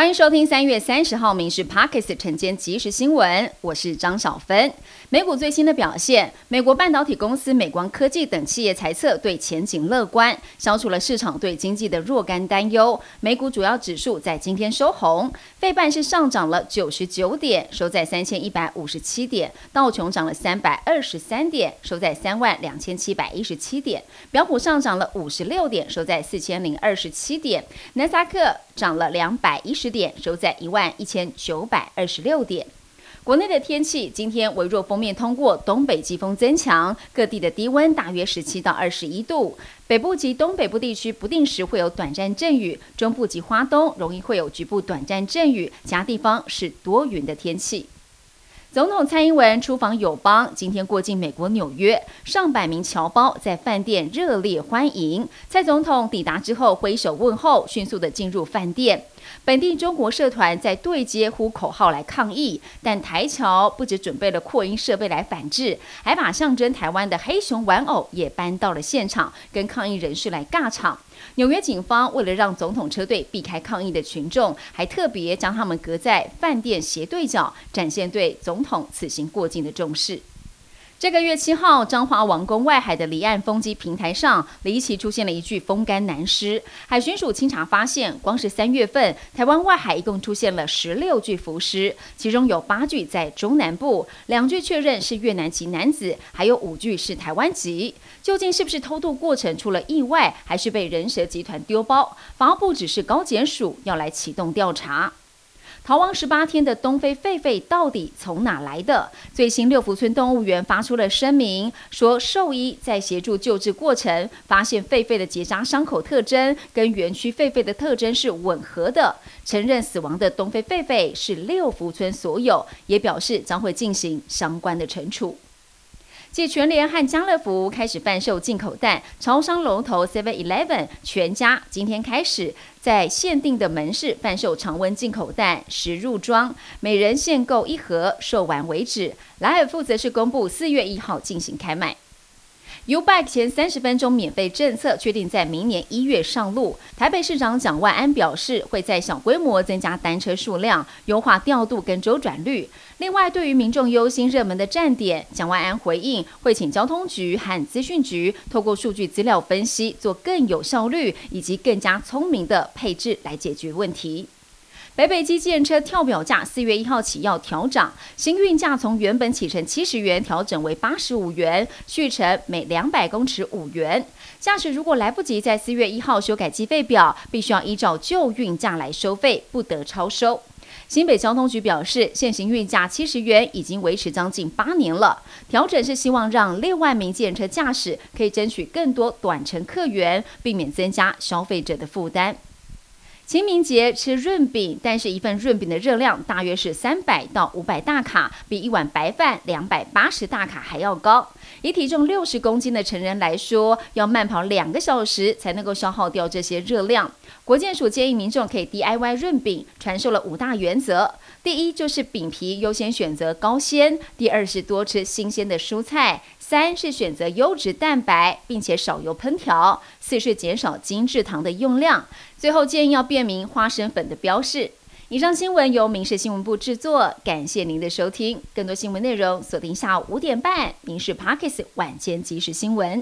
欢迎收听三月三十号《民事 Pockets》晨间即时新闻，我是张小芬。美股最新的表现，美国半导体公司美光科技等企业财测对前景乐观，消除了市场对经济的若干担忧。美股主要指数在今天收红，费半是上涨了九十九点，收在三千一百五十七点；道琼涨了三百二十三点，收在三万两千七百一十七点；标普上涨了五十六点，收在四千零二十七点；纳斯克涨了两百一十点，收在一万一千九百二十六点。国内的天气，今天微弱锋面通过，东北季风增强，各地的低温大约十七到二十一度。北部及东北部地区不定时会有短暂阵雨，中部及花东容易会有局部短暂阵雨，其他地方是多云的天气。总统蔡英文出访友邦，今天过境美国纽约，上百名侨胞在饭店热烈欢迎。蔡总统抵达之后挥手问候，迅速的进入饭店。本地中国社团在对接呼口号来抗议，但台侨不止准备了扩音设备来反制，还把象征台湾的黑熊玩偶也搬到了现场，跟抗议人士来尬场。纽约警方为了让总统车队避开抗议的群众，还特别将他们隔在饭店斜对角，展现对总统此行过境的重视。这个月七号，彰化王宫外海的离岸风机平台上，离奇出现了一具风干男尸。海巡署清查发现，光是三月份，台湾外海一共出现了十六具浮尸，其中有八具在中南部，两具确认是越南籍男子，还有五具是台湾籍。究竟是不是偷渡过程出了意外，还是被人蛇集团丢包？防务部只是高检署要来启动调查。逃亡十八天的东非狒狒到底从哪来的？最新六福村动物园发出了声明，说兽医在协助救治过程，发现狒狒的结扎伤口特征跟园区狒狒的特征是吻合的，承认死亡的东非狒狒是六福村所有，也表示将会进行相关的惩处。继全联和家乐福开始贩售进口蛋，超商龙头 Seven Eleven 全家今天开始在限定的门市贩售常温进口蛋，十入装，每人限购一盒，售完为止。莱尔富则是公布四月一号进行开卖。U Bike 前三十分钟免费政策确定在明年一月上路。台北市长蒋万安表示，会在小规模增加单车数量，优化调度跟周转率。另外，对于民众优先热门的站点，蒋万安回应会请交通局和资讯局透过数据资料分析，做更有效率以及更加聪明的配置来解决问题。北北机建车跳表价四月一号起要调涨，新运价从原本起程七十元调整为八十五元，续程每两百公尺五元。驾驶如果来不及在四月一号修改计费表，必须要依照旧运价来收费，不得超收。新北交通局表示，现行运价七十元已经维持将近八年了，调整是希望让六万名建车驾驶可以争取更多短程客源，避免增加消费者的负担。清明节吃润饼，但是一份润饼的热量大约是三百到五百大卡，比一碗白饭两百八十大卡还要高。以体重六十公斤的成人来说，要慢跑两个小时才能够消耗掉这些热量。国健署建议民众可以 DIY 润饼，传授了五大原则：第一就是饼皮优先选择高纤；第二是多吃新鲜的蔬菜。三是选择优质蛋白，并且少油烹调；四是减少精制糖的用量；最后建议要辨明花生粉的标识。以上新闻由民事新闻部制作，感谢您的收听。更多新闻内容锁定下午五点半《民事 Parkes 晚间即时新闻》。